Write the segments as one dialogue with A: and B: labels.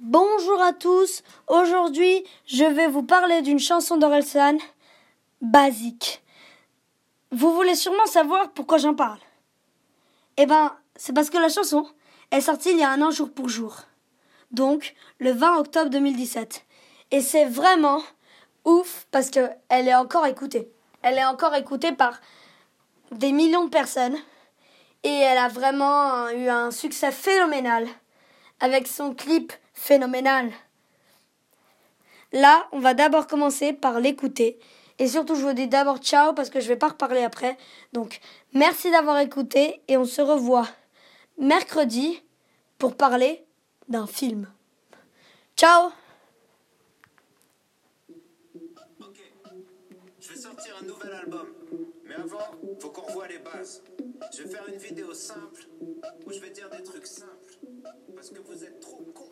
A: Bonjour à tous. Aujourd'hui, je vais vous parler d'une chanson d'Orelsan, Basique. Vous voulez sûrement savoir pourquoi j'en parle. Eh ben, c'est parce que la chanson est sortie il y a un an jour pour jour. Donc, le 20 octobre 2017. Et c'est vraiment ouf parce qu'elle est encore écoutée. Elle est encore écoutée par des millions de personnes. Et elle a vraiment eu un succès phénoménal avec son clip phénoménal. Là, on va d'abord commencer par l'écouter. Et surtout, je vous dis d'abord ciao parce que je vais pas reparler après. Donc, merci d'avoir écouté et on se revoit mercredi pour parler d'un film. Ciao
B: Ok, je vais sortir un nouvel album. Mais avant, faut qu'on revoie les bases. Je vais faire une vidéo simple où je vais dire des trucs simples. Parce que vous êtes trop cons.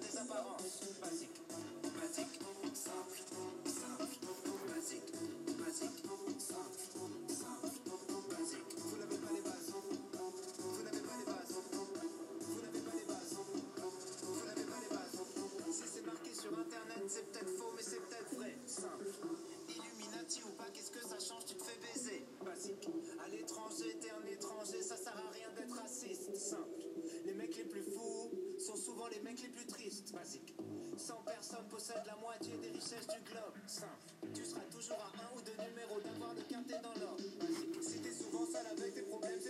B: Des apparences. Basique, basique, simple, simple, basique, basique, simple. Vous n'avez pas les bases. Vous n'avez pas les bases. Vous n'avez pas les bases. Vous n'avez pas les bases. Si c'est marqué sur internet, c'est peut-être faux, mais c'est peut-être vrai. Simple. Illuminati ou pas, qu'est-ce que ça change? Tu te fais baiser. Basique. À l'étranger, t'es un étranger, ça sert à rien d'être raciste. Simple. Les mecs les plus fous sont souvent les mecs les plus tristes. Basique. 100 la moitié des richesses du globe. Simple. Tu seras toujours à un ou deux numéros d'avoir de quintet dans l'ordre. Basique. Si t'es souvent seul avec tes problèmes,